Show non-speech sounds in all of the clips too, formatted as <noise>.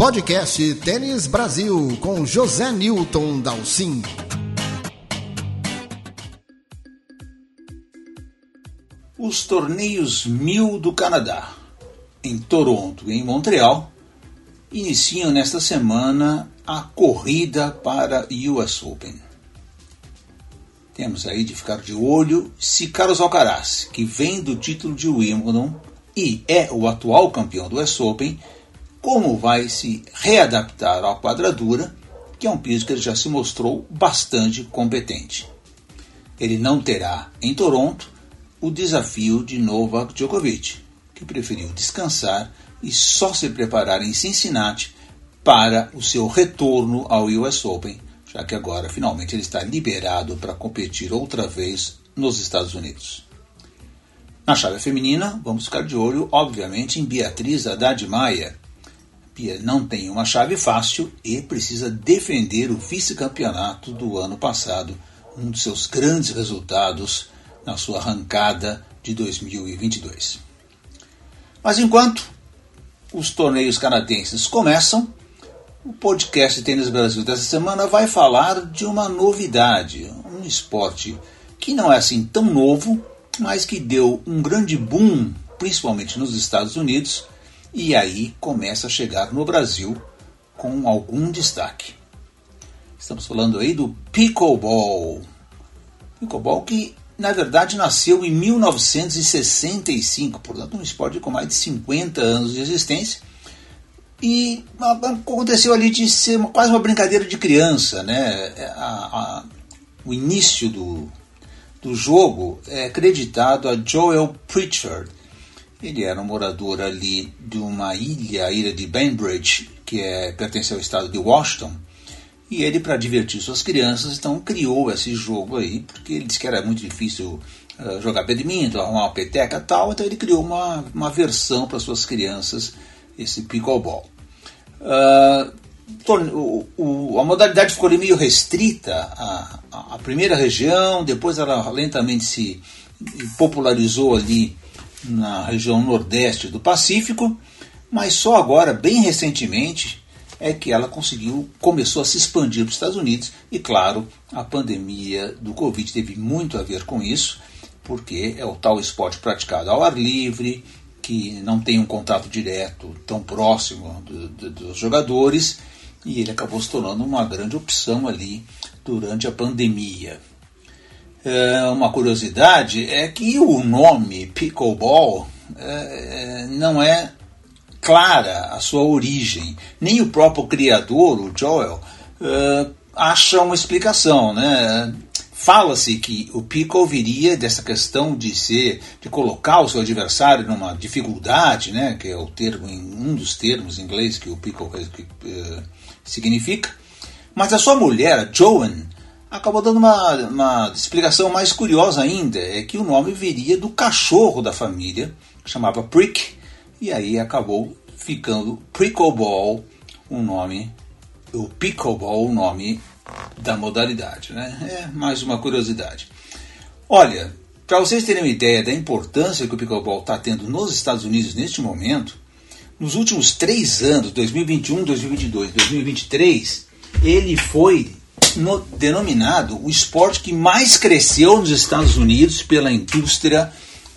Podcast Tênis Brasil com José Newton Dalcin. Os torneios Mil do Canadá, em Toronto e em Montreal, iniciam nesta semana a corrida para US Open. Temos aí de ficar de olho se Carlos Alcaraz, que vem do título de Wimbledon e é o atual campeão do US Open, como vai se readaptar à quadradura, que é um piso que ele já se mostrou bastante competente. Ele não terá em Toronto o desafio de Novak Djokovic, que preferiu descansar e só se preparar em Cincinnati para o seu retorno ao US Open, já que agora finalmente ele está liberado para competir outra vez nos Estados Unidos. Na chave feminina, vamos ficar de olho, obviamente, em Beatriz Haddad Maia. Bia não tem uma chave fácil e precisa defender o vice-campeonato do ano passado, um dos seus grandes resultados na sua arrancada de 2022. Mas enquanto os torneios canadenses começam, o podcast Tênis Brasil dessa semana vai falar de uma novidade, um esporte que não é assim tão novo, mas que deu um grande boom, principalmente nos Estados Unidos, e aí começa a chegar no Brasil com algum destaque. Estamos falando aí do pickleball. Pickleball que na verdade nasceu em 1965, portanto um esporte com mais de 50 anos de existência. E aconteceu ali de ser quase uma brincadeira de criança, né? É, a, a, o início do, do jogo é acreditado a Joel Pritchard. Ele era um morador ali de uma ilha, a ilha de Bainbridge, que é, pertence ao estado de Washington, e ele, para divertir suas crianças, então criou esse jogo aí, porque ele disse que era muito difícil uh, jogar badminton, arrumar uma peteca e tal, então ele criou uma, uma versão para suas crianças, esse pickleball. Uh, o, o, a modalidade ficou ali meio restrita à, à primeira região, depois ela lentamente se popularizou ali na região nordeste do Pacífico, mas só agora, bem recentemente, é que ela conseguiu, começou a se expandir para os Estados Unidos e, claro, a pandemia do Covid teve muito a ver com isso, porque é o tal esporte praticado ao ar livre, que não tem um contato direto tão próximo do, do, dos jogadores, e ele acabou se tornando uma grande opção ali durante a pandemia. É, uma curiosidade é que o nome pickleball é, não é clara a sua origem. Nem o próprio criador, o Joel, uh, acha uma explicação. Né? Fala-se que o Pickle viria dessa questão de ser, de colocar o seu adversário numa dificuldade, né? que é o termo, um dos termos em inglês que o Pickle uh, significa. Mas a sua mulher, Joan, acabou dando uma, uma explicação mais curiosa ainda, é que o nome viria do cachorro da família, que chamava Prick, e aí acabou ficando Pickleball o nome, o Pickleball o nome da modalidade. Né? É mais uma curiosidade. Olha, para vocês terem uma ideia da importância que o Pickleball está tendo nos Estados Unidos neste momento, nos últimos três anos, 2021, 2022, 2023, ele foi no, denominado o esporte que mais cresceu nos Estados Unidos pela indústria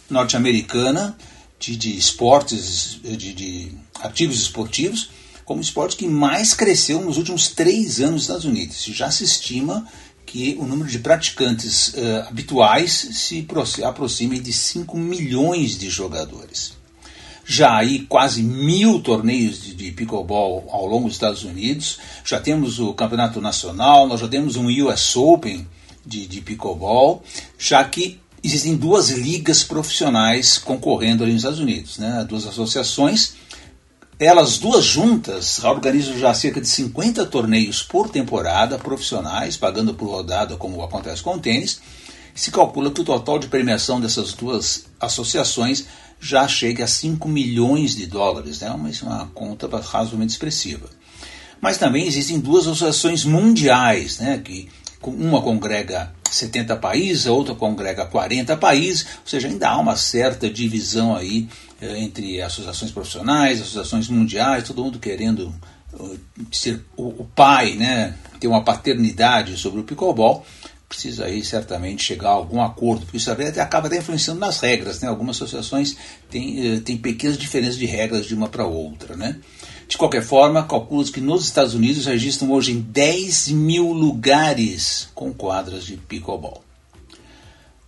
norte-americana de, de esportes, de, de artigos esportivos, como o esporte que mais cresceu nos últimos três anos nos Estados Unidos. Já se estima que o número de praticantes uh, habituais se aproxime de 5 milhões de jogadores. Já aí quase mil torneios de, de pickleball ao longo dos Estados Unidos, já temos o campeonato nacional, nós já temos um US Open de, de pickleball, já que existem duas ligas profissionais concorrendo ali nos Estados Unidos, né? duas associações. Elas duas juntas organizam já cerca de 50 torneios por temporada profissionais, pagando por rodada, como acontece com o tênis. Se calcula que o total de premiação dessas duas associações já chega a 5 milhões de dólares, né? uma, uma conta razoavelmente expressiva. Mas também existem duas associações mundiais, né? que uma congrega 70 países, a outra congrega 40 países, ou seja, ainda há uma certa divisão aí eh, entre associações profissionais, associações mundiais, todo mundo querendo ser o pai, né, ter uma paternidade sobre o pickleball, precisa aí certamente chegar a algum acordo, porque isso acaba até influenciando nas regras, né? Algumas associações têm, têm pequenas diferenças de regras de uma para outra, né? De qualquer forma, calcula que nos Estados Unidos registram hoje em 10 mil lugares com quadras de pickleball.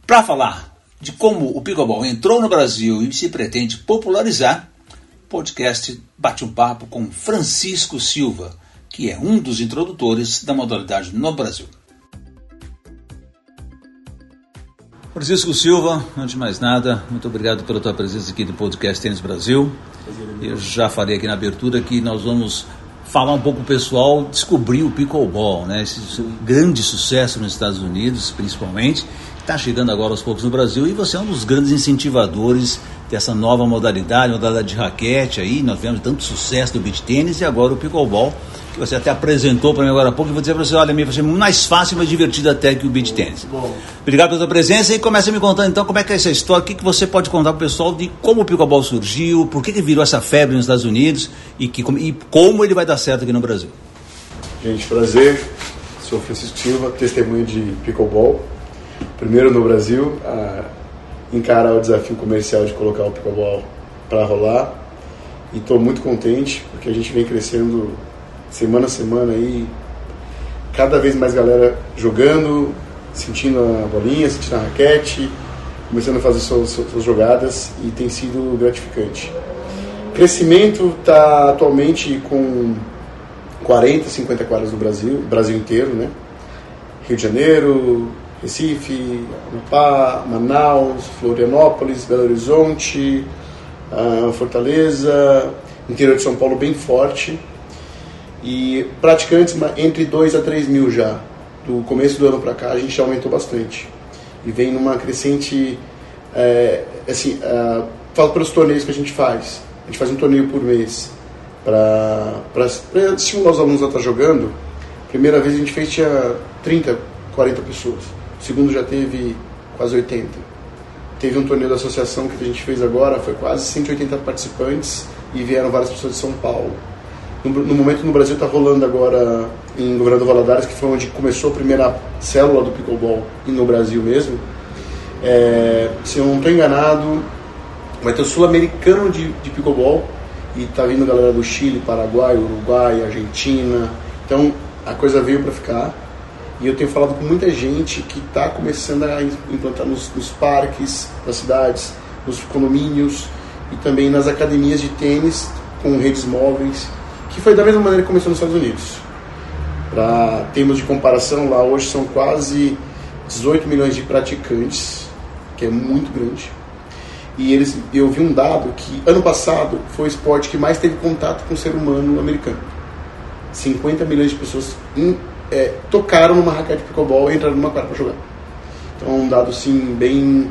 Para falar de como o pickleball entrou no Brasil e se pretende popularizar, o podcast bate um papo com Francisco Silva, que é um dos introdutores da modalidade no Brasil. Francisco Silva, antes de mais nada, muito obrigado pela tua presença aqui no podcast Tênis Brasil. Eu já falei aqui na abertura que nós vamos falar um pouco o pessoal descobrir o pickleball, né? Esse grande sucesso nos Estados Unidos, principalmente, está chegando agora aos poucos no Brasil e você é um dos grandes incentivadores dessa nova modalidade, modalidade de raquete aí, nós tivemos tanto sucesso do beach tênis e agora o pickleball que você até apresentou para mim agora há pouco, e vou dizer para você, olha, me vai mais fácil e mais divertido até que o beach tennis. Obrigado pela sua presença e começa me contando então como é que é essa história, o que, que você pode contar para o pessoal de como o pickleball surgiu, por que, que virou essa febre nos Estados Unidos e, que, e como ele vai dar certo aqui no Brasil. Gente, prazer, sou Francisco Silva, testemunho de pickleball, primeiro no Brasil a encarar o desafio comercial de colocar o pickleball para rolar e estou muito contente porque a gente vem crescendo semana a semana aí, cada vez mais galera jogando, sentindo a bolinha, sentindo a raquete, começando a fazer suas, suas jogadas e tem sido gratificante. Crescimento está atualmente com 40, 50 quadras no Brasil, Brasil inteiro, né? Rio de Janeiro, Recife, Amapá, Manaus, Florianópolis, Belo Horizonte, ah, Fortaleza, interior de São Paulo bem forte e praticantes entre 2 a 3 mil já. Do começo do ano para cá a gente já aumentou bastante. E vem numa crescente. É, assim, é, falo pelos torneios que a gente faz. A gente faz um torneio por mês para estimular os alunos a estar jogando. Primeira vez a gente fez tinha 30, 40 pessoas. Segundo já teve quase 80. Teve um torneio da associação que a gente fez agora, foi quase 180 participantes e vieram várias pessoas de São Paulo. No, no momento no Brasil está rolando agora em Governador Valadares, que foi onde começou a primeira célula do pickleball no Brasil mesmo. É, se eu não estou enganado, vai ter o sul-americano de, de pickleball e está vindo galera do Chile, Paraguai, Uruguai, Argentina. Então a coisa veio para ficar. E eu tenho falado com muita gente que está começando a implantar nos, nos, parques das cidades, nos condomínios e também nas academias de tênis com redes móveis que foi da mesma maneira que começou nos Estados Unidos. Para termos de comparação, lá hoje são quase 18 milhões de praticantes, que é muito grande. E eles, eu vi um dado que ano passado foi o esporte que mais teve contato com o ser humano americano. 50 milhões de pessoas é, tocaram numa raquete de pickleball e entraram numa quadra para jogar. Então é um dado assim bem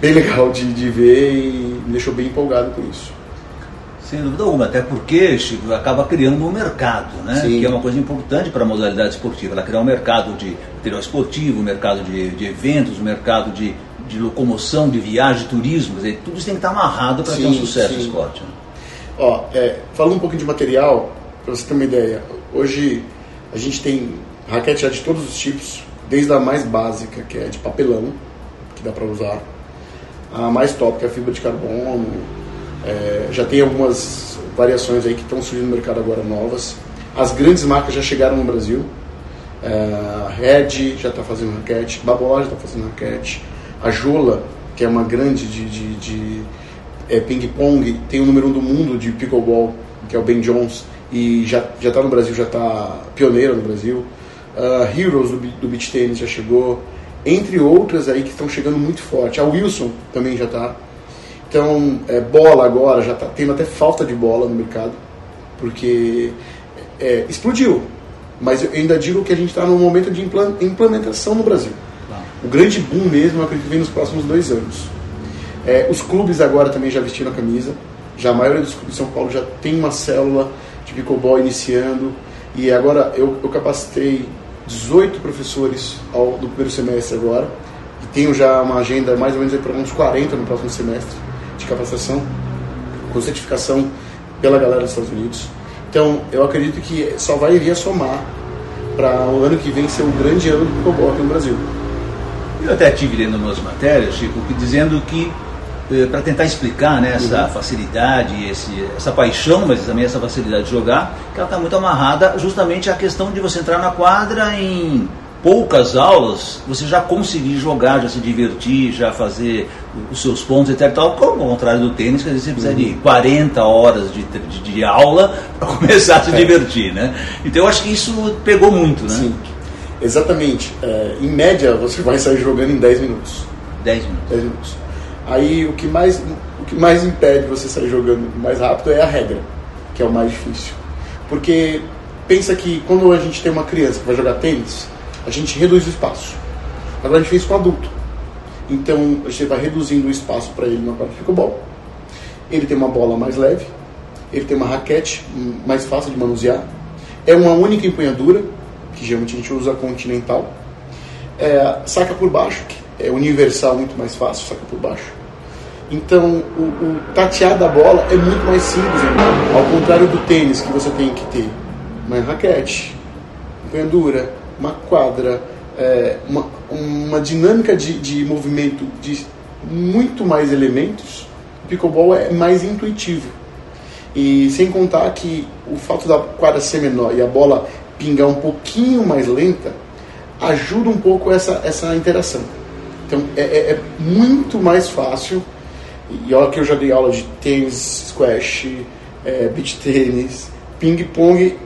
bem legal de, de ver e me deixou bem empolgado com isso. Sem dúvida alguma, até porque Chico, acaba criando um mercado, né? Sim. que é uma coisa importante para a modalidade esportiva. Ela cria um mercado de material esportivo, um mercado de, de eventos, um mercado de, de locomoção, de viagem, turismo. Dizer, tudo isso tem que estar amarrado para ter um sucesso no esporte. Né? Ó, é, falando um pouquinho de material, para você ter uma ideia, hoje a gente tem raquete de todos os tipos, desde a mais básica, que é de papelão, que dá para usar, a mais top, que é a fibra de carbono, é, já tem algumas variações aí que estão surgindo no mercado agora novas. As grandes marcas já chegaram no Brasil. É, a Red já está fazendo raquete, Babolá já está fazendo raquete. A Jola, que é uma grande de, de, de é, ping-pong, tem o número um do mundo de pickleball, que é o Ben Jones, e já está no Brasil, já está pioneira no Brasil. Uh, Heroes do, do beach tennis já chegou, entre outras aí que estão chegando muito forte. A Wilson também já está. Então, é, bola agora já está tendo até falta de bola no mercado, porque é, explodiu. Mas eu ainda digo que a gente está num momento de implementação no Brasil. O grande boom mesmo, eu acredito que vem nos próximos dois anos. É, os clubes agora também já vestiram a camisa. Já a maioria dos clubes de São Paulo já tem uma célula de pickleball iniciando. E agora eu, eu capacitei 18 professores ao, do primeiro semestre agora. E tenho já uma agenda mais ou menos para uns 40 no próximo semestre de capacitação, com certificação pela galera dos Estados Unidos. Então, eu acredito que só vai vir a somar para o ano que vem ser um grande ano do pickleball aqui no Brasil. Eu até tive lendo umas matérias, Chico, dizendo que para tentar explicar né, essa uhum. facilidade, esse, essa paixão, mas também essa facilidade de jogar, que ela está muito amarrada justamente à questão de você entrar na quadra em poucas aulas, você já conseguir jogar, já se divertir, já fazer os seus pontos, etc. Tal, como ao contrário do tênis, que às vezes você precisa de 40 uhum. horas de, de, de aula <laughs> para começar a se é. divertir. Né? Então eu acho que isso pegou muito. Né? Sim, exatamente. É, em média, você vai sair jogando em 10 minutos. 10 minutos. 10 minutos. Aí o que mais, o que mais impede você sair jogando mais rápido é a regra, que é o mais difícil. Porque pensa que quando a gente tem uma criança que vai jogar tênis, a gente reduz o espaço. Agora a gente fez com adulto. Então a gente vai reduzindo o espaço para ele na quadra de futebol. Ele tem uma bola mais leve, ele tem uma raquete mais fácil de manusear. É uma única empunhadura, que geralmente a gente usa continental. É, saca por baixo, que é universal, muito mais fácil, saca por baixo. Então, o, o tatear da bola é muito mais simples, ao contrário do tênis, que você tem que ter uma raquete, empunhadura, uma quadra, é, uma, uma dinâmica de, de movimento de muito mais elementos, o pickleball é mais intuitivo. E sem contar que o fato da quadra ser menor e a bola pingar um pouquinho mais lenta ajuda um pouco essa, essa interação. Então é, é, é muito mais fácil. E olha que eu já dei aula de tênis, squash, é, beach tênis, ping-pong,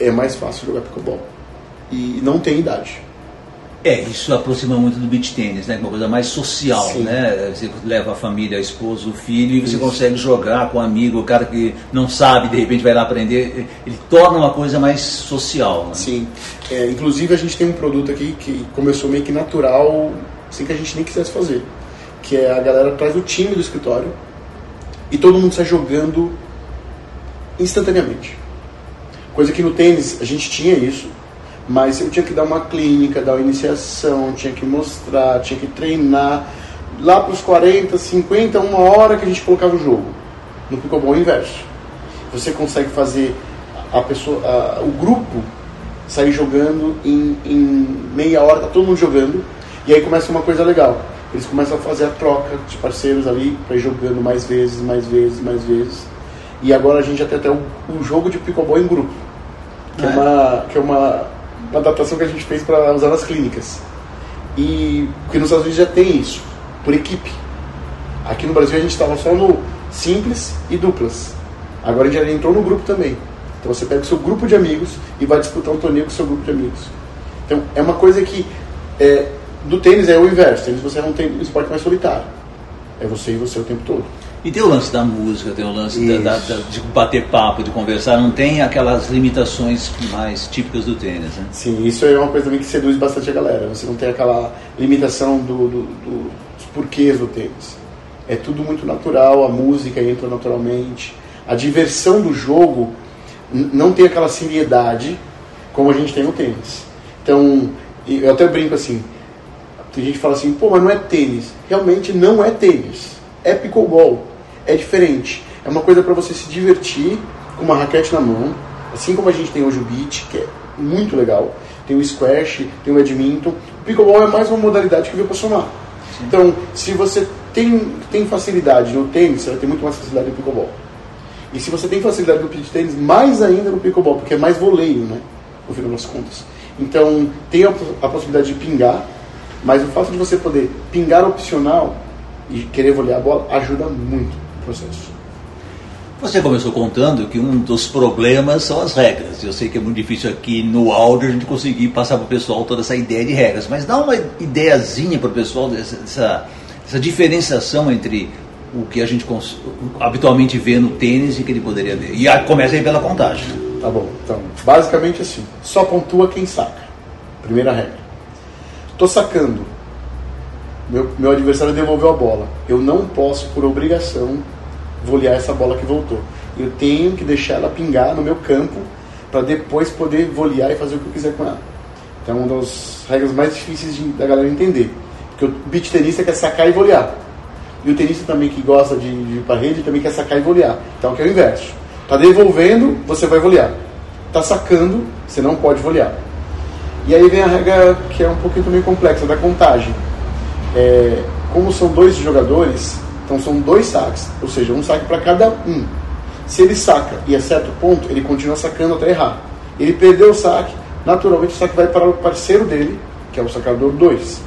é mais fácil jogar pickleball e não tem idade. É, isso aproxima muito do beach tênis, né? Uma coisa mais social, Sim. né? Você leva a família, a esposa, o filho e você isso. consegue jogar com um amigo, o cara que não sabe, de repente vai lá aprender. Ele torna uma coisa mais social, né? Sim. É, inclusive a gente tem um produto aqui que começou meio que natural, sem que a gente nem quisesse fazer. Que é a galera traz o time do escritório e todo mundo sai jogando instantaneamente. Coisa que no tênis a gente tinha isso, mas eu tinha que dar uma clínica, dar uma iniciação, tinha que mostrar, tinha que treinar. Lá para os 40, 50, uma hora que a gente colocava o jogo. No pickleball é o inverso. Você consegue fazer a pessoa, a, o grupo sair jogando em, em meia hora, tá todo mundo jogando, e aí começa uma coisa legal. Eles começam a fazer a troca de parceiros ali, para ir jogando mais vezes, mais vezes, mais vezes. E agora a gente já tem até o, o jogo de pickleball em grupo, que é, é uma, que é uma uma adaptação que a gente fez para usar nas clínicas. E porque nos Estados Unidos já tem isso, por equipe. Aqui no Brasil a gente estava só no simples e duplas. Agora a gente já entrou no grupo também. Então você pega o seu grupo de amigos e vai disputar um torneio com o seu grupo de amigos. Então é uma coisa que é, do tênis é o inverso. Tênis você não tem um esporte mais solitário. É você e você o tempo todo. E tem o lance da música, tem o lance da, da, de bater papo, de conversar, não tem aquelas limitações mais típicas do tênis, né? Sim, isso é uma coisa também que seduz bastante a galera. Você não tem aquela limitação do, do, do, dos porquês do tênis. É tudo muito natural, a música entra naturalmente, a diversão do jogo não tem aquela seriedade como a gente tem no tênis. Então, eu até brinco assim, tem gente que fala assim, pô, mas não é tênis. Realmente não é tênis, é pickleball é diferente. É uma coisa para você se divertir com uma raquete na mão, assim como a gente tem hoje o beach, que é muito legal. Tem o squash, tem o badminton. O pickleball é mais uma modalidade que veio para somar. Sim. Então, se você tem, tem facilidade no tênis, você vai ter muito mais facilidade no pickleball. E se você tem facilidade no beach tênis, mais ainda no pickleball, porque é mais voleio, né? No final das contas. Então, tem a, a possibilidade de pingar, mas o fato de você poder pingar opcional e querer volear a bola ajuda muito processo. Você começou contando que um dos problemas são as regras. Eu sei que é muito difícil aqui no áudio a gente conseguir passar para o pessoal toda essa ideia de regras, mas dá uma ideiazinha para o pessoal dessa, dessa, dessa, diferenciação entre o que a gente habitualmente vê no tênis e que ele poderia ver. E começa aí pela contagem. Tá bom. Então, basicamente assim, só pontua quem saca. Primeira regra. Estou sacando meu, meu adversário devolveu a bola. Eu não posso, por obrigação, volear essa bola que voltou. Eu tenho que deixar ela pingar no meu campo para depois poder volear e fazer o que eu quiser com ela. Então, é uma das regras mais difíceis de, da galera entender. Porque o beat tenista quer sacar e volear. E o tenista também que gosta de, de ir para rede também quer sacar e volear. Então, que é o inverso. Tá devolvendo, você vai volear. Tá sacando, você não pode volear. E aí vem a regra que é um pouquinho também complexa, da contagem. É, como são dois jogadores, então são dois saques, ou seja, um saque para cada um. Se ele saca e acerta o ponto, ele continua sacando até errar. Ele perdeu o saque, naturalmente o saque vai para o parceiro dele, que é o sacador 2.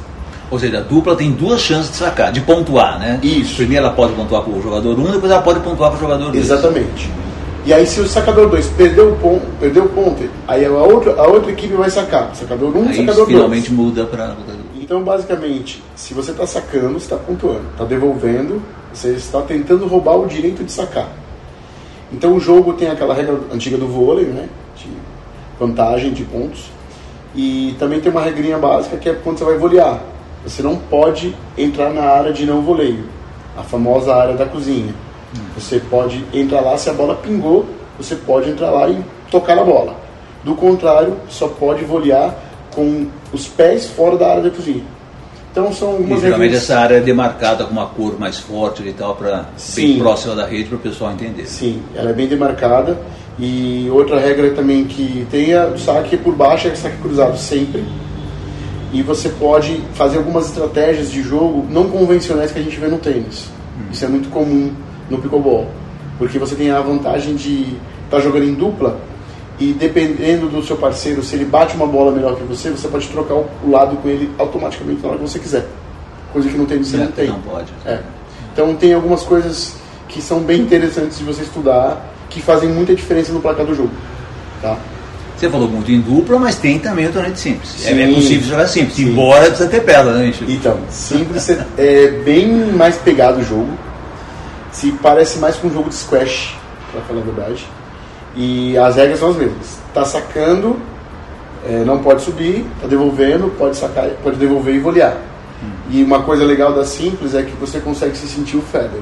Ou seja, a dupla tem duas chances de sacar, de pontuar, né? Isso. Primeiro ela pode pontuar com o jogador 1, um, depois ela pode pontuar com o jogador 2. Exatamente. E aí se o sacador 2 perdeu o ponto, perdeu o ponto, aí a outra, a outra equipe vai sacar. Sacador 1, um, sacador 2. finalmente muda para Então, basicamente, se você está sacando, você está pontuando. Está devolvendo, você está tentando roubar o direito de sacar. Então o jogo tem aquela regra antiga do vôlei, né? De vantagem de pontos. E também tem uma regrinha básica que é quando você vai volear. Você não pode entrar na área de não voleio, a famosa área da cozinha. Você pode entrar lá, se a bola pingou, você pode entrar lá e tocar na bola. Do contrário, só pode volear com os pés fora da área da cozinha. Então são algumas e, geralmente regras... essa área é demarcada com uma cor mais forte e tal, para bem próxima da rede para o pessoal entender. Sim, ela é bem demarcada. E outra regra também que tem o saque por baixo é saque cruzado sempre e você pode fazer algumas estratégias de jogo não convencionais que a gente vê no tênis. Hum. Isso é muito comum no pickleball, porque você tem a vantagem de estar tá jogando em dupla e dependendo do seu parceiro, se ele bate uma bola melhor que você, você pode trocar o lado com ele automaticamente na hora que você quiser. Coisa que no tênis você não tem. Não pode. É. Então tem algumas coisas que são bem interessantes de você estudar, que fazem muita diferença no placar do jogo. Tá? Você falou muito em dupla, mas tem também o torneio simples. É, é possível jogar simples, Sim. embora precisa ter pedra, né, Chico? Então, <laughs> simples é bem mais pegado o jogo. Se parece mais com um jogo de squash, para falar a verdade. E as regras são as mesmas. Tá sacando, é, não pode subir, tá devolvendo, pode sacar, pode devolver e volear. Hum. E uma coisa legal da simples é que você consegue se sentir o Federer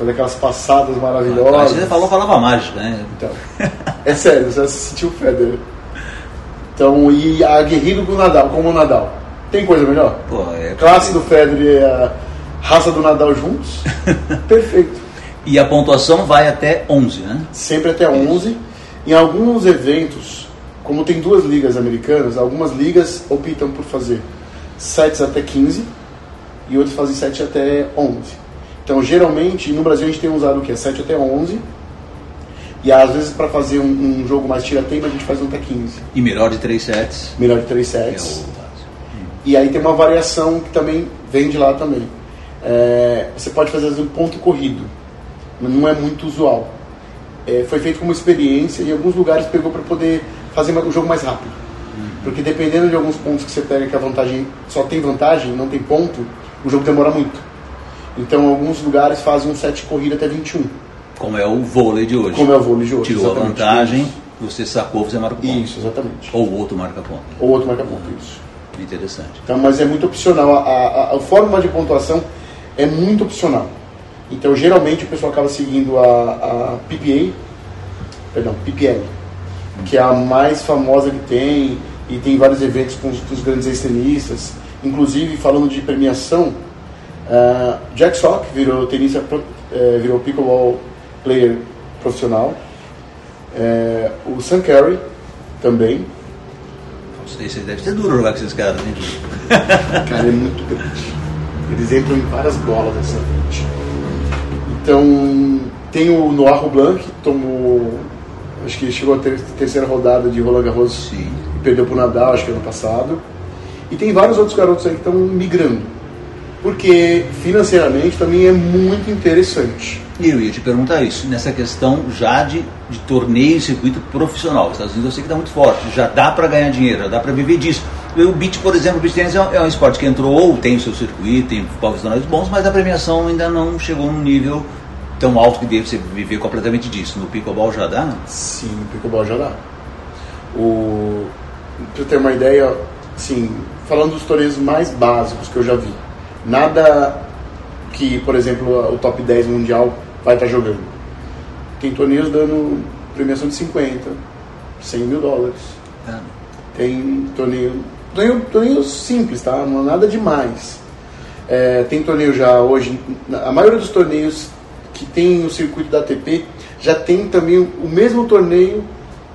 fazer aquelas passadas maravilhosas. Você falou falava mágica, né? Então, é sério, você sentiu o Federer. Então, e aguerrido com o Nadal, como o Nadal. Tem coisa melhor? Pô, é Classe do Federer e a raça do Nadal juntos? <laughs> Perfeito. E a pontuação vai até 11, né? Sempre até 11. Em alguns eventos, como tem duas ligas americanas, algumas ligas optam por fazer sets até 15 e outras fazem 7 até 11. Então, geralmente, no Brasil a gente tem usado o que? 7 até 11. E às vezes para fazer um, um, jogo mais tira-tempo a gente faz um até 15. E melhor de 3 sets? Melhor de 3 sets. É e aí tem uma variação que também vem de lá também. É, você pode fazer um ponto corrido, mas não é muito usual. É, foi feito como experiência e em alguns lugares pegou para poder fazer o jogo mais rápido. Porque dependendo de alguns pontos que você pega que a vantagem só tem vantagem, não tem ponto, o jogo demora muito. Então, alguns lugares fazem um set de corrida até 21. Como é o vôlei de hoje. Como é o vôlei de hoje. Tirou a vantagem, você sacou, você marca ponto. Isso, exatamente. Ou outro marca ponto. Ou outro marca ponto, isso. Interessante. Então, mas é muito opcional. A, a, a, forma de pontuação é muito opcional. Então, geralmente, o pessoal acaba seguindo a, a PPA, perdão, PPL, que é a mais famosa que tem, e tem vários eventos com os, com os grandes extremistas. Inclusive, falando de premiação, Uh, Jack Sock virou tenista, uh, virou pickleball player profissional. Uh, o Sam Carey também. Você deve ser duro jogar com esses caras, né? Cara, é muito grande. Eles entram em várias bolas dessa frente. Então, tem o Noir Blanc, que tomou. Acho que chegou a ter, terceira rodada de Roland Garros Sim. e perdeu para o Nadal, acho que ano passado. E tem vários outros garotos aí que estão migrando porque financeiramente também é muito interessante. E eu ia te perguntar isso, nessa questão já de, de torneio e circuito profissional. Os Estados Unidos eu sei que está muito forte, já dá para ganhar dinheiro, já dá para viver disso. O beat, por exemplo, o beat tênis é, um, é um esporte que entrou, ou tem o seu circuito, tem profissionais bons, mas a premiação ainda não chegou num nível tão alto que deve você viver completamente disso. No pickleball já dá? Sim, no pickleball já dá. O... Para ter uma ideia, assim, falando dos torneios mais básicos que eu já vi, Nada que, por exemplo, o top 10 mundial vai estar jogando. Tem torneios dando premiação de 50, 100 mil dólares. Ah. Tem torneio, torneio, torneio simples, tá? Não é nada demais. É, tem torneio já hoje, a maioria dos torneios que tem no circuito da ATP já tem também o mesmo torneio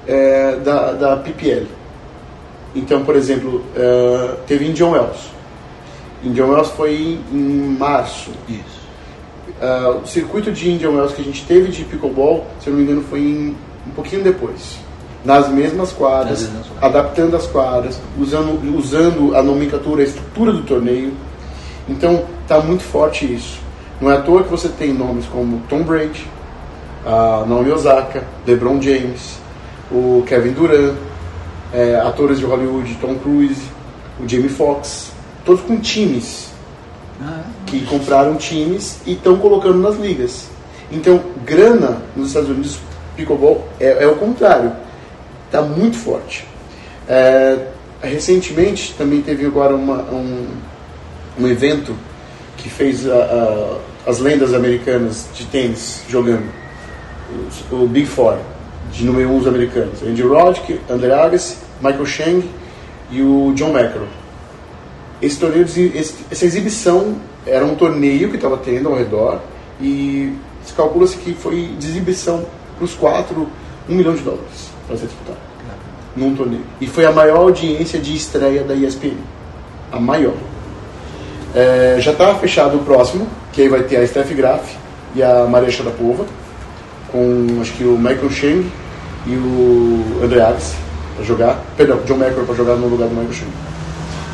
é, da, da PPL. Então, por exemplo, uh, teve Indian Wells. Indian Wells foi em março. Isso. Uh, o circuito de Indian Wells que a gente teve de pickleball, se eu não me engano, foi em, um pouquinho depois. Nas mesmas quadras, Nas mesmas quadras. adaptando as quadras, usando, usando a nomenclatura, a estrutura do torneio. Então, está muito forte isso. Não é à toa que você tem nomes como Tom Brady, a Naomi Osaka, LeBron James, o Kevin Durant, é, atores de Hollywood, Tom Cruise, o Jamie Foxx, todos com times Ah, que compraram times e estão colocando nas ligas. Então, grana nos Estados Unidos, pickleball é, é o contrário, está muito forte. É, recentemente também teve agora uma, um, um evento que fez a- a- as lendas americanas de tênis jogando, os- o Big Four, de número 1 um, os americanos, Andy Roddick, Andre Agassi, Michael Chang e o John McEnroe. Esse torneio, esse- essa exibição era um torneio que estava tendo ao redor e se calcula-se que foi de exibição para os quatro, um milhão de dólares para ser disputado num torneio. E foi a maior audiência de estreia da ESPN. A maior. É, já estava fechado o próximo, que aí vai ter a Steph Graf e a Maria Sharapova, com acho que o Michael Chang e o André Agassi para jogar. Perdão, John McEnroe para jogar no lugar do Michael Chang.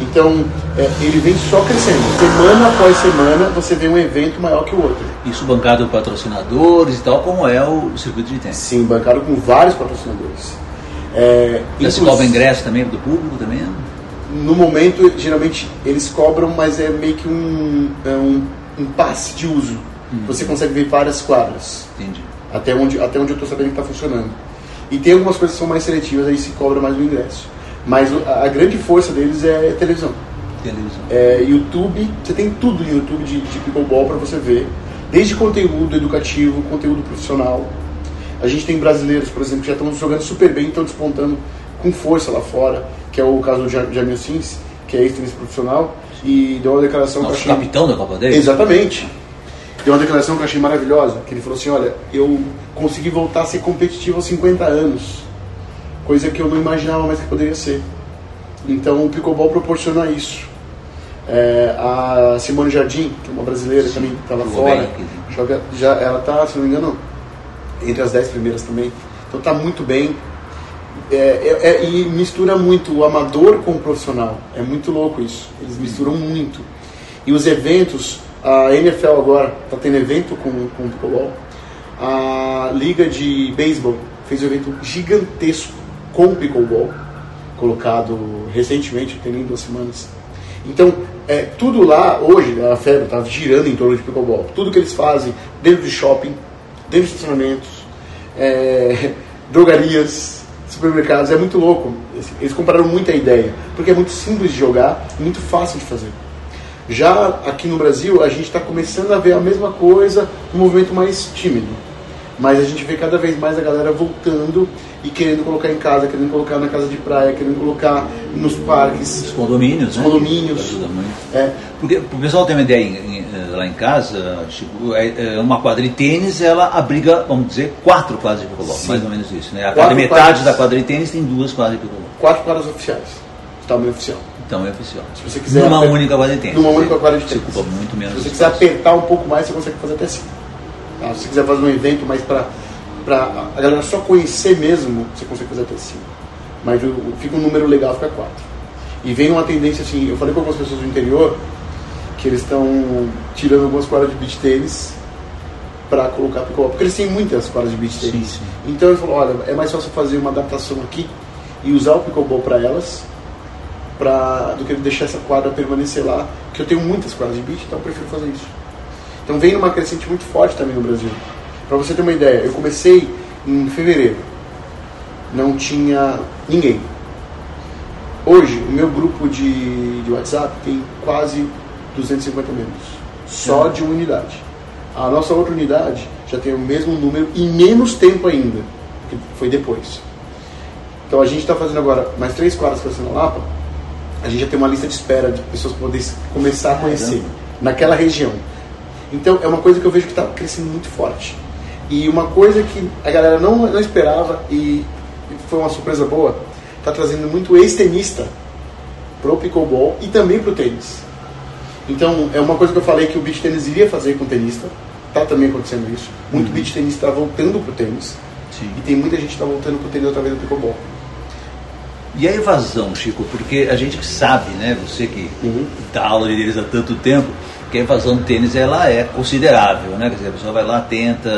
Então, é, ele vem só crescendo. Semana após semana, você vê um evento maior que o outro. Isso bancado por patrocinadores e tal, como é o circuito de tênis. Sim, bancado com vários patrocinadores. É, Já se cobra ingresso também do público também? No momento, geralmente, eles cobram, mas é meio que um, é um, um passe de uso. Você consegue ver várias quadras. Entendi. Até onde, até onde eu estou sabendo que está funcionando. E tem algumas coisas que são mais seletivas, aí se cobra mais o ingresso. Mas a, grande força deles é televisão. Televisão. É, YouTube, você tem tudo no YouTube de, de pickleball para você ver, desde conteúdo educativo, conteúdo profissional. A gente tem brasileiros, por exemplo, que já estão jogando super bem, estão despontando com força lá fora, que é o caso do Ja- Jamil Sims, que é ex-tenista profissional, e deu uma declaração que eu Nosso achei... capitão da Copa Davis? Exatamente. Deu uma declaração que eu achei maravilhosa, que ele falou assim, olha, eu consegui voltar a ser competitivo aos 50 anos, coisa que eu não imaginava mais que poderia ser. Então o pickleball proporciona isso. É, a Simone Jardim, que é uma brasileira que também está lá fora, bem joga, já, ela está, se não me engano, entre as 10 primeiras também. Então está muito bem. É, é- é- e mistura muito o amador com o profissional. É muito louco isso. Eles misturam muito. E os eventos, a NFL agora está tendo evento com, com o pickleball. A liga de beisebol fez um evento gigantesco com pickleball, colocado recentemente, tem nem duas semanas. Então, é, tudo lá, hoje, a febre está girando em torno de pickleball. Tudo que eles fazem dentro de shopping, dentro de estacionamentos, é, <laughs> drogarias, supermercados, é muito louco. Eles compraram muita ideia, porque é muito simples de jogar e muito fácil de fazer. Já aqui no Brasil, a gente está começando a ver a mesma coisa, um movimento mais tímido. Mas a gente vê cada vez mais a galera voltando e querendo colocar em casa, querendo colocar na casa de praia, querendo colocar nos parques. Os condomínios, né? condomínios. Ajuda muito. É, Porque o pessoal tem uma ideia em- em, eh, lá em casa, Chico, é, é uma quadra de tênis, ela abriga, vamos dizer, quatro quadras de pickleball, mais ou menos isso, né? A Quatro cada metade quadras. da quadra de tênis tem duas quadras de pickleball. quatro quadras oficiais, tamanho oficial. Então é oficial. Se você quiser Numa aper- única quadra de tênis. Numa única quadra de Você tênis. ocupa muito menos Se você quiser espaço. apertar um pouco mais, você consegue fazer até cinco. Tá? Se você quiser fazer um evento mais para a galera só conhecer mesmo, você consegue fazer até cinco. Mas o- fica um número legal, fica quatro. E vem uma tendência assim, eu falei com algumas pessoas do interior que eles estão tirando algumas quadras de beach tênis para colocar pickleball, porque eles têm muitas quadras de beach Sim, tênis. sim. Então eles falaram, olha, é mais fácil fazer uma adaptação aqui e usar o pickleball para elas pra, do que deixar essa quadra permanecer lá, que eu tenho muitas quadras de beach, então eu prefiro fazer isso. Então vem numa crescente muito forte também no Brasil. Para você ter uma ideia, eu comecei em fevereiro, não tinha ninguém. Hoje, o meu grupo de, de WhatsApp tem quase 250 membros, só de uma unidade. A nossa outra unidade já tem o mesmo número e menos tempo ainda, que foi depois. Então a gente está fazendo agora mais três quadras para na Lapa, a gente já tem uma lista de espera de pessoas para poder começar a conhecer naquela região. Então é uma coisa que eu vejo que está crescendo muito forte. E uma coisa que a galera não, não esperava e foi uma surpresa boa, tá trazendo muito ex-tenista pro pickleball e também pro tênis. Então, é uma coisa que eu falei que o beach tênis iria fazer com o tenista, tá também acontecendo isso. Muito uhum. beach tênis está voltando pro tênis. Sim. E tem muita gente que está voltando pro tênis através do pickleball. E a evasão, Chico? Porque a gente sabe, né, você que uhum. dá aula de tênis há tanto tempo, que a evasão do tênis ela é considerável, né? Quer dizer, a pessoa vai lá, tenta,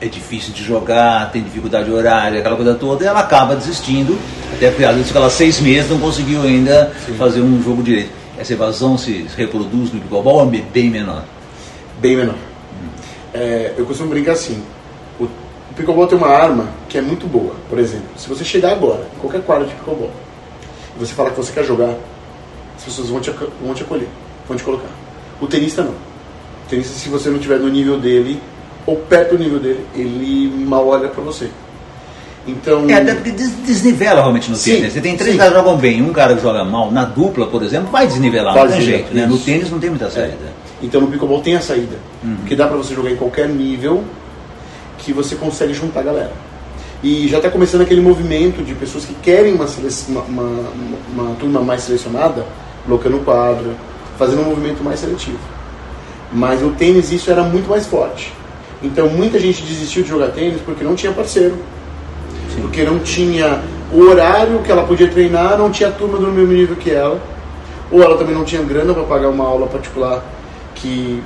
é difícil de jogar, tem dificuldade horária, aquela coisa toda, e ela acaba desistindo, até porque às vezes fica lá seis meses não conseguiu ainda Sim. fazer um jogo direito. Essa evasão se reproduz no pickleball ou é bem menor? Bem menor. Hum. É, eu costumo brincar assim, o pickleball tem uma arma que é muito boa. Por exemplo, se você chegar agora em qualquer quadra de pickleball e você falar que você quer jogar, as pessoas vão te, vão te acolher, vão te colocar. O tenista não. O tenista, se você não tiver no nível dele, ou perto do nível dele, ele mal olha para você. Então... É, até porque desnivela realmente no sim, tênis. Você tem três sim. caras que jogam bem, um cara que joga mal, na dupla, por exemplo, vai desnivelar, vai não tem jeito. Né? No tênis não tem muita saída. É. Então no pickleball tem a saída, uhum. que dá para você jogar em qualquer nível, que você consegue juntar a galera. E já está começando aquele movimento de pessoas que querem uma, uma, uma, uma turma mais selecionada, colocando quadro, fazendo um movimento mais seletivo. Mas no tênis isso era muito mais forte. Então muita gente desistiu de jogar tênis porque não tinha parceiro, Sim. porque não tinha o horário que ela podia treinar, não tinha turma do mesmo nível que ela, ou ela também não tinha grana para pagar uma aula particular que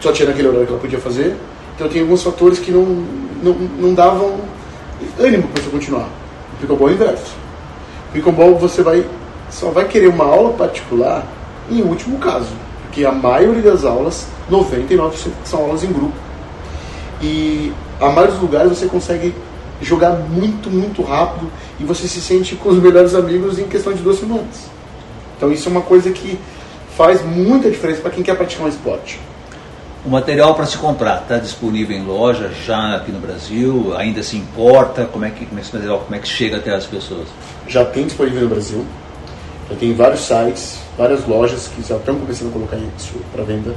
só tinha naquele horário que ela podia fazer. Então tem alguns fatores que não, não, não davam ânimo para você continuar. O pickleball é o inverso. O pickleball você vai, só vai querer uma aula particular em último caso, porque a maioria das aulas, 99% são aulas em grupo. E a maioria dos lugares você consegue jogar muito, muito rápido e você se sente com os <laughs> melhores amigos em questão de duas semanas. Então isso é uma coisa que faz muita diferença para quem quer praticar um esporte. O material para se comprar está disponível em loja já aqui no Brasil? Ainda se importa? Como é que como é esse material como é que chega até as pessoas? Já tem disponível no Brasil. Já tem vários sites, várias lojas que já estão começando a colocar isso para venda.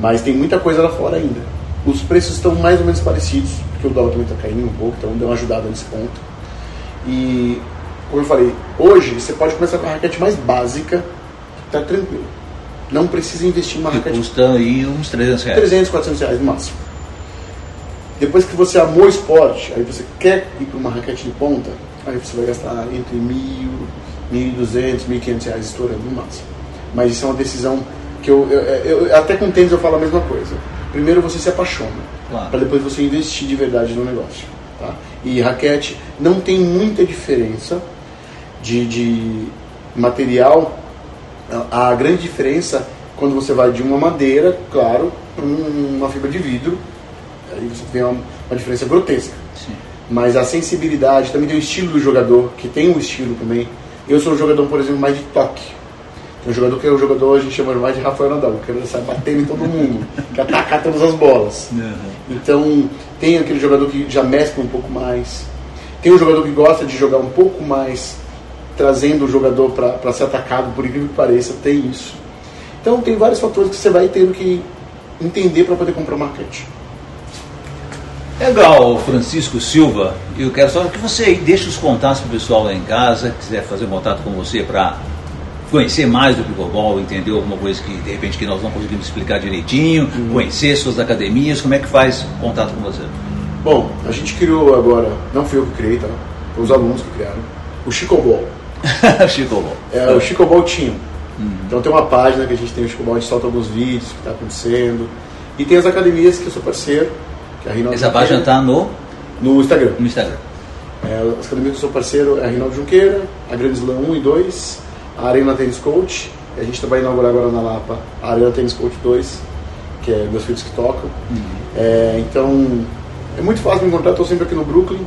Mas tem muita coisa lá fora ainda. Os preços estão mais ou menos parecidos, porque o dólar também está caindo um pouco, então deu uma ajudada nesse ponto. E, como eu falei, hoje você pode começar com a raquete mais básica, está tranquilo. Não precisa investir em uma raquete. Custa aí uns 300 reais. 300, 400 reais no máximo. Depois que você amou o esporte, aí você quer ir para uma raquete de ponta, aí você vai gastar entre mil, 1.200, 1.500 reais estourando no máximo. Mas isso é uma decisão que eu, eu, eu, até com tênis eu falo a mesma coisa. Primeiro você se apaixona, claro. para depois você investir de verdade no negócio. Tá? E raquete não tem muita diferença de, de material a grande diferença quando você vai de uma madeira, claro, para uma fibra de vidro, aí você tem uma, uma diferença grotesca. Sim. Mas a sensibilidade, também tem o estilo do jogador, que tem um estilo também. Eu sou um jogador, por exemplo, mais de toque. Tem um jogador que é um jogador, a gente chama mais de Rafael Nadal, que ele sai batendo em todo mundo, <laughs> que atacar todas as bolas. Uhum. Então, tem aquele jogador que já mescla um pouco mais. Tem um jogador que gosta de jogar um pouco mais trazendo o jogador para ser atacado, por incrível que pareça, tem isso. Então tem vários fatores que você vai tendo que entender para poder comprar uma marcante. Legal, Francisco Silva. Eu quero só que você deixe os contatos para o pessoal lá em casa, quiser fazer contato com você para conhecer mais do pickleball, entender alguma coisa que de repente que nós não conseguimos explicar direitinho, uhum. conhecer suas academias, como é que faz contato com você? Bom, a gente criou agora, não fui eu que criei, tá? Foi os alunos que criaram, o Chico Ball. <laughs> Chico Ball. É o Chico Ball Team. Uhum. Então tem uma página que a gente tem o Chico Ball, a gente solta alguns vídeos, o que está acontecendo. E tem as academias que eu sou parceiro. Que é a Essa página está no? No Instagram. No Instagram. É, as academias que eu sou parceiro é a Rinaldo Junqueira, a Grande Slam 1 e 2, a Arena Tennis Coach. E a gente vai inaugurar agora na Lapa a Arena Tennis Coach 2, que é meus filhos que tocam. Uhum. É, então é muito fácil me encontrar, estou sempre aqui no Brooklyn,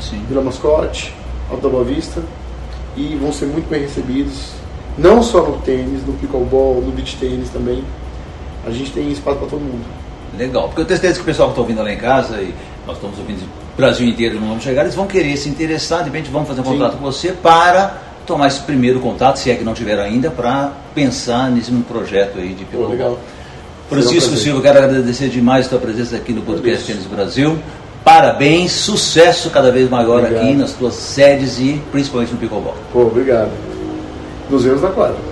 Sim. Vila Mascote, Alta Boa Vista e vão ser muito bem recebidos, não só no tênis, no pickleball, no beach tênis também. A gente tem espaço para todo mundo. Legal, porque eu tenho certeza que o pessoal que está ouvindo lá em casa, e nós estamos ouvindo o Brasil inteiro, não vamos chegar, eles vão querer se interessar, de repente vão fazer um contato Sim. com você para tomar esse primeiro contato, se é que não tiver ainda, para pensar nesse projeto aí de piloto. Oh, legal. Francisco um Silva, quero agradecer demais a sua presença aqui no podcast Tênis Brasil. Parabéns, sucesso cada vez maior obrigado. aqui nas tuas sedes e principalmente no Picobol. Oh, obrigado. Nos vemos na quadra.